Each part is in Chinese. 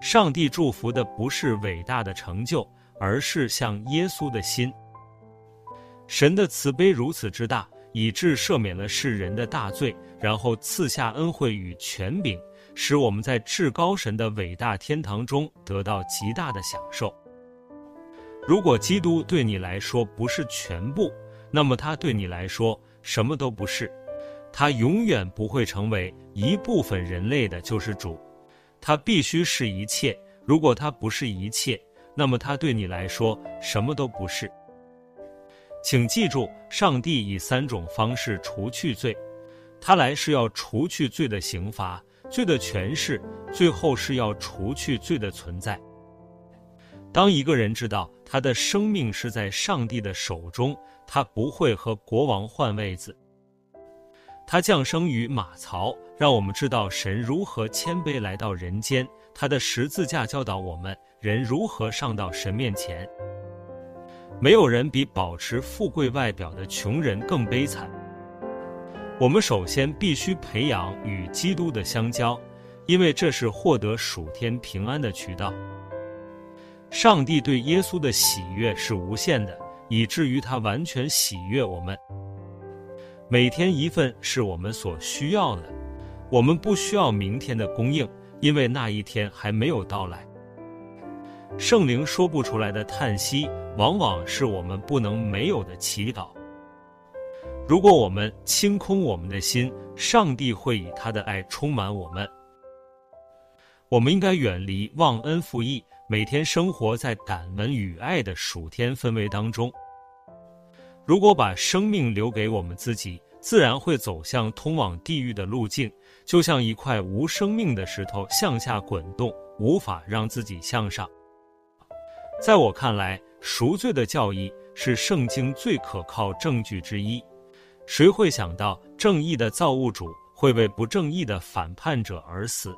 上帝祝福的不是伟大的成就，而是像耶稣的心。神的慈悲如此之大，以致赦免了世人的大罪，然后赐下恩惠与权柄，使我们在至高神的伟大天堂中得到极大的享受。如果基督对你来说不是全部，那么他对你来说什么都不是。他永远不会成为一部分人类的救世主。他必须是一切。如果他不是一切，那么他对你来说什么都不是。请记住，上帝以三种方式除去罪。他来是要除去罪的刑罚、罪的权势，最后是要除去罪的存在。当一个人知道他的生命是在上帝的手中，他不会和国王换位子。他降生于马槽，让我们知道神如何谦卑来到人间。他的十字架教导我们人如何上到神面前。没有人比保持富贵外表的穷人更悲惨。我们首先必须培养与基督的相交，因为这是获得属天平安的渠道。上帝对耶稣的喜悦是无限的，以至于他完全喜悦我们。每天一份是我们所需要的，我们不需要明天的供应，因为那一天还没有到来。圣灵说不出来的叹息，往往是我们不能没有的祈祷。如果我们清空我们的心，上帝会以他的爱充满我们。我们应该远离忘恩负义，每天生活在感恩与爱的暑天氛围当中。如果把生命留给我们自己，自然会走向通往地狱的路径，就像一块无生命的石头向下滚动，无法让自己向上。在我看来，赎罪的教义是圣经最可靠证据之一。谁会想到正义的造物主会为不正义的反叛者而死？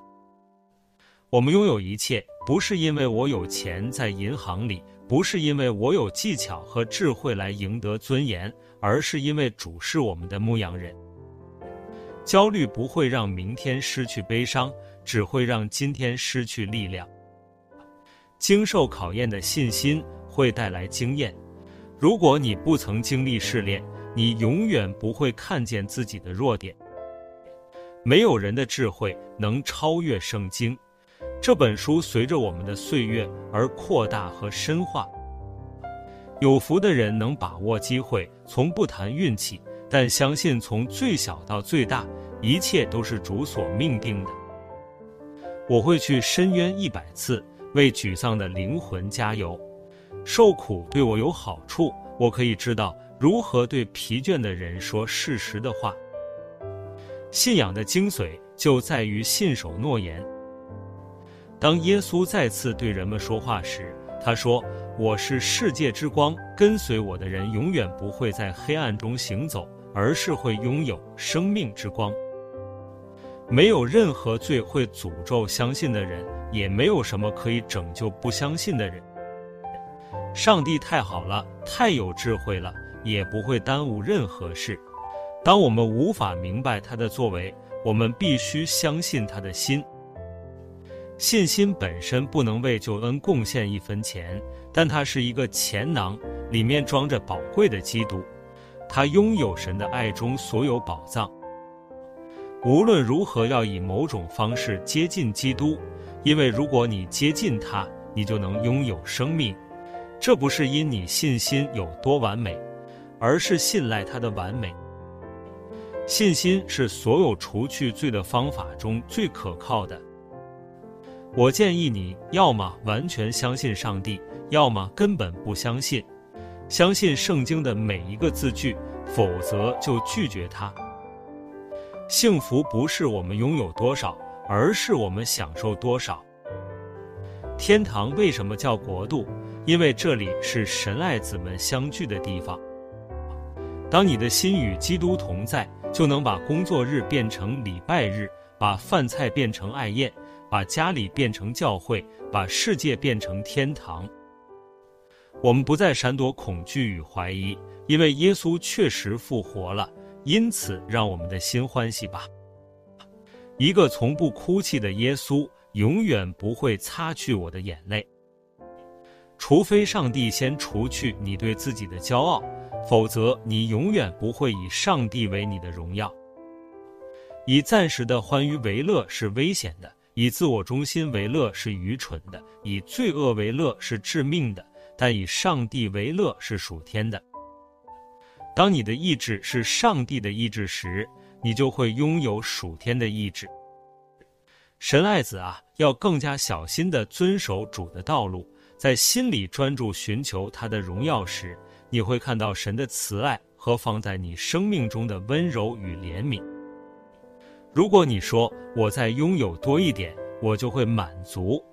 我们拥有一切，不是因为我有钱在银行里。不是因为我有技巧和智慧来赢得尊严，而是因为主是我们的牧羊人。焦虑不会让明天失去悲伤，只会让今天失去力量。经受考验的信心会带来经验。如果你不曾经历试炼，你永远不会看见自己的弱点。没有人的智慧能超越圣经。这本书随着我们的岁月而扩大和深化。有福的人能把握机会，从不谈运气，但相信从最小到最大，一切都是主所命定的。我会去深渊一百次，为沮丧的灵魂加油。受苦对我有好处，我可以知道如何对疲倦的人说适时的话。信仰的精髓就在于信守诺言。当耶稣再次对人们说话时，他说：“我是世界之光，跟随我的人永远不会在黑暗中行走，而是会拥有生命之光。没有任何罪会诅咒相信的人，也没有什么可以拯救不相信的人。上帝太好了，太有智慧了，也不会耽误任何事。当我们无法明白他的作为，我们必须相信他的心。”信心本身不能为救恩贡献一分钱，但它是一个钱囊，里面装着宝贵的基督。他拥有神的爱中所有宝藏。无论如何，要以某种方式接近基督，因为如果你接近他，你就能拥有生命。这不是因你信心有多完美，而是信赖他的完美。信心是所有除去罪的方法中最可靠的。我建议你要么完全相信上帝，要么根本不相信。相信圣经的每一个字句，否则就拒绝它。幸福不是我们拥有多少，而是我们享受多少。天堂为什么叫国度？因为这里是神爱子们相聚的地方。当你的心与基督同在，就能把工作日变成礼拜日，把饭菜变成爱宴。把家里变成教会，把世界变成天堂。我们不再闪躲恐惧与怀疑，因为耶稣确实复活了。因此，让我们的心欢喜吧。一个从不哭泣的耶稣，永远不会擦去我的眼泪。除非上帝先除去你对自己的骄傲，否则你永远不会以上帝为你的荣耀。以暂时的欢愉为乐是危险的，以自我中心为乐是愚蠢的，以罪恶为乐是致命的，但以上帝为乐是属天的。当你的意志是上帝的意志时，你就会拥有属天的意志。神爱子啊，要更加小心地遵守主的道路。在心里专注寻求他的荣耀时，你会看到神的慈爱和放在你生命中的温柔与怜悯。如果你说我再拥有多一点，我就会满足，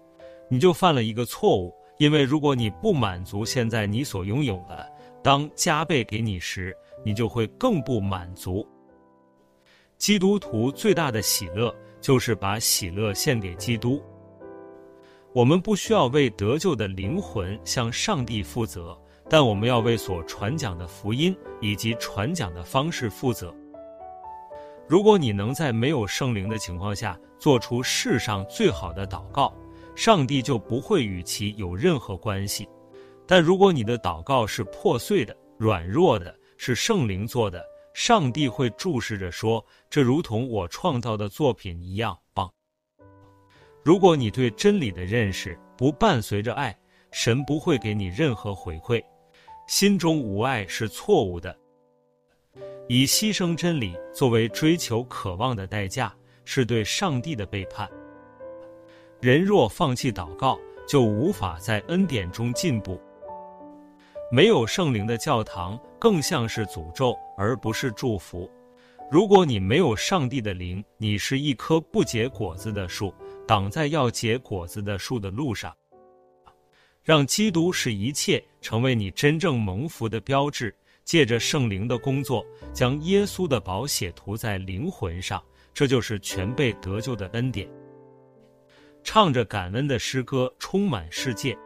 你就犯了一个错误。因为如果你不满足现在你所拥有的，当加倍给你时，你就会更不满足。基督徒最大的喜乐就是把喜乐献给基督。我们不需要为得救的灵魂向上帝负责，但我们要为所传讲的福音以及传讲的方式负责。如果你能在没有圣灵的情况下做出世上最好的祷告，上帝就不会与其有任何关系。但如果你的祷告是破碎的、软弱的，是圣灵做的，上帝会注视着说：“这如同我创造的作品一样棒。”如果你对真理的认识不伴随着爱，神不会给你任何回馈。心中无爱是错误的。以牺牲真理作为追求渴望的代价，是对上帝的背叛。人若放弃祷告，就无法在恩典中进步。没有圣灵的教堂更像是诅咒，而不是祝福。如果你没有上帝的灵，你是一棵不结果子的树。挡在要结果子的树的路上，让基督使一切，成为你真正蒙福的标志。借着圣灵的工作，将耶稣的宝血涂在灵魂上，这就是全被得救的恩典。唱着感恩的诗歌，充满世界。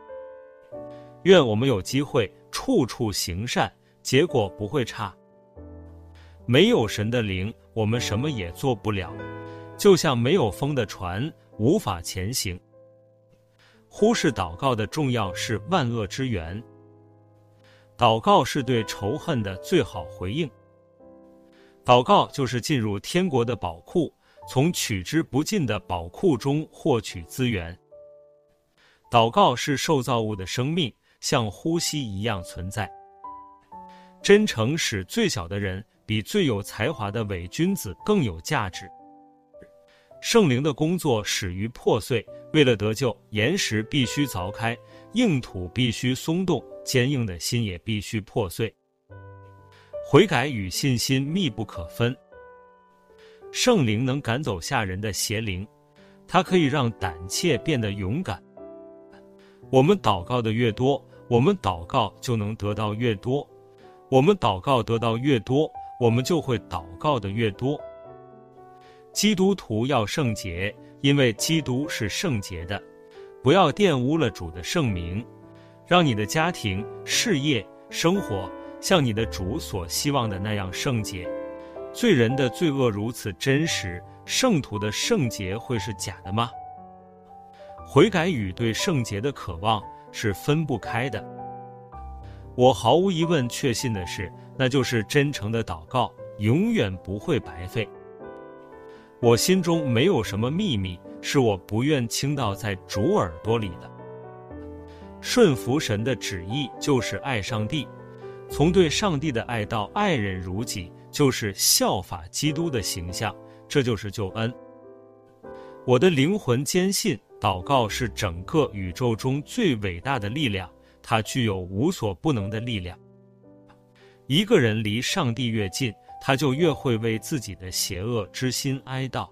愿我们有机会处处行善，结果不会差。没有神的灵，我们什么也做不了，就像没有风的船。无法前行。忽视祷告的重要是万恶之源。祷告是对仇恨的最好回应。祷告就是进入天国的宝库，从取之不尽的宝库中获取资源。祷告是受造物的生命，像呼吸一样存在。真诚使最小的人比最有才华的伪君子更有价值。圣灵的工作始于破碎，为了得救，岩石必须凿开，硬土必须松动，坚硬的心也必须破碎。悔改与信心密不可分。圣灵能赶走吓人的邪灵，它可以让胆怯变得勇敢。我们祷告的越多，我们祷告就能得到越多；我们祷告得到越多，我们就会祷告的越多。基督徒要圣洁，因为基督是圣洁的。不要玷污了主的圣名，让你的家庭、事业、生活像你的主所希望的那样圣洁。罪人的罪恶如此真实，圣徒的圣洁会是假的吗？悔改与对圣洁的渴望是分不开的。我毫无疑问确信的是，那就是真诚的祷告永远不会白费。我心中没有什么秘密，是我不愿倾倒在主耳朵里的。顺服神的旨意就是爱上帝，从对上帝的爱到爱人如己，就是效法基督的形象，这就是救恩。我的灵魂坚信，祷告是整个宇宙中最伟大的力量，它具有无所不能的力量。一个人离上帝越近，他就越会为自己的邪恶之心哀悼。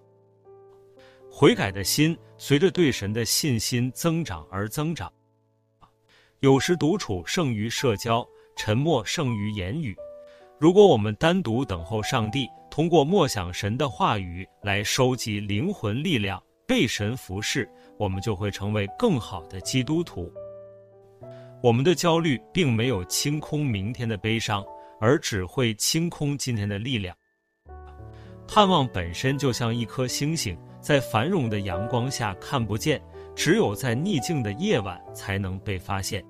悔改的心随着对神的信心增长而增长。有时独处胜于社交，沉默胜于言语。如果我们单独等候上帝，通过默想神的话语来收集灵魂力量，被神服侍，我们就会成为更好的基督徒。我们的焦虑并没有清空明天的悲伤。而只会清空今天的力量。盼望本身就像一颗星星，在繁荣的阳光下看不见，只有在逆境的夜晚才能被发现。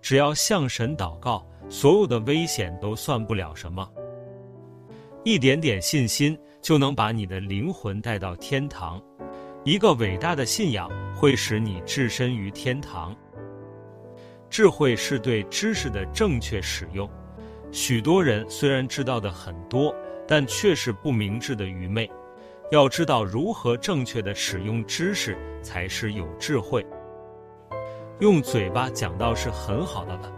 只要向神祷告，所有的危险都算不了什么。一点点信心就能把你的灵魂带到天堂。一个伟大的信仰会使你置身于天堂。智慧是对知识的正确使用。许多人虽然知道的很多，但却是不明智的愚昧。要知道如何正确的使用知识，才是有智慧。用嘴巴讲道是很好的了，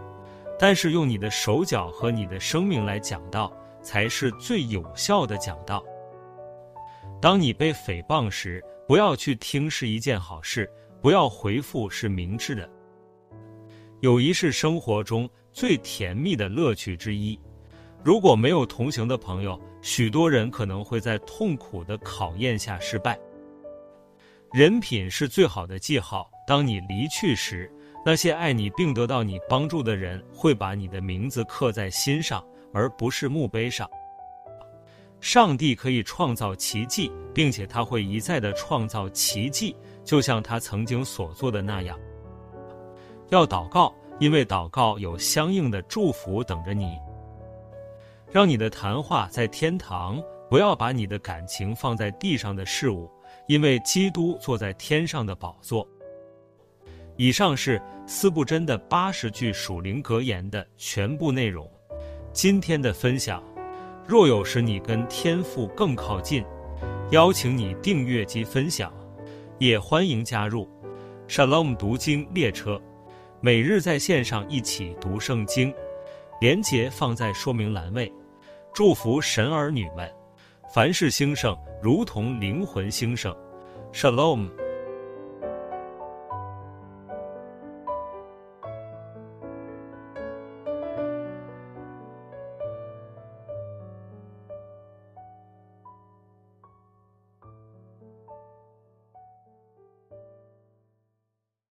但是用你的手脚和你的生命来讲道，才是最有效的讲道。当你被诽谤时，不要去听是一件好事，不要回复是明智的。友谊是生活中最甜蜜的乐趣之一。如果没有同行的朋友，许多人可能会在痛苦的考验下失败。人品是最好的记号。当你离去时，那些爱你并得到你帮助的人会把你的名字刻在心上，而不是墓碑上。上帝可以创造奇迹，并且他会一再的创造奇迹，就像他曾经所做的那样。要祷告，因为祷告有相应的祝福等着你。让你的谈话在天堂，不要把你的感情放在地上的事物，因为基督坐在天上的宝座。以上是司布真的八十句属灵格言的全部内容。今天的分享，若有使你跟天父更靠近，邀请你订阅及分享，也欢迎加入 Shalom 读经列车，每日在线上一起读圣经，连结放在说明栏位。祝福神儿女们，凡事兴盛，如同灵魂兴盛。Shalom。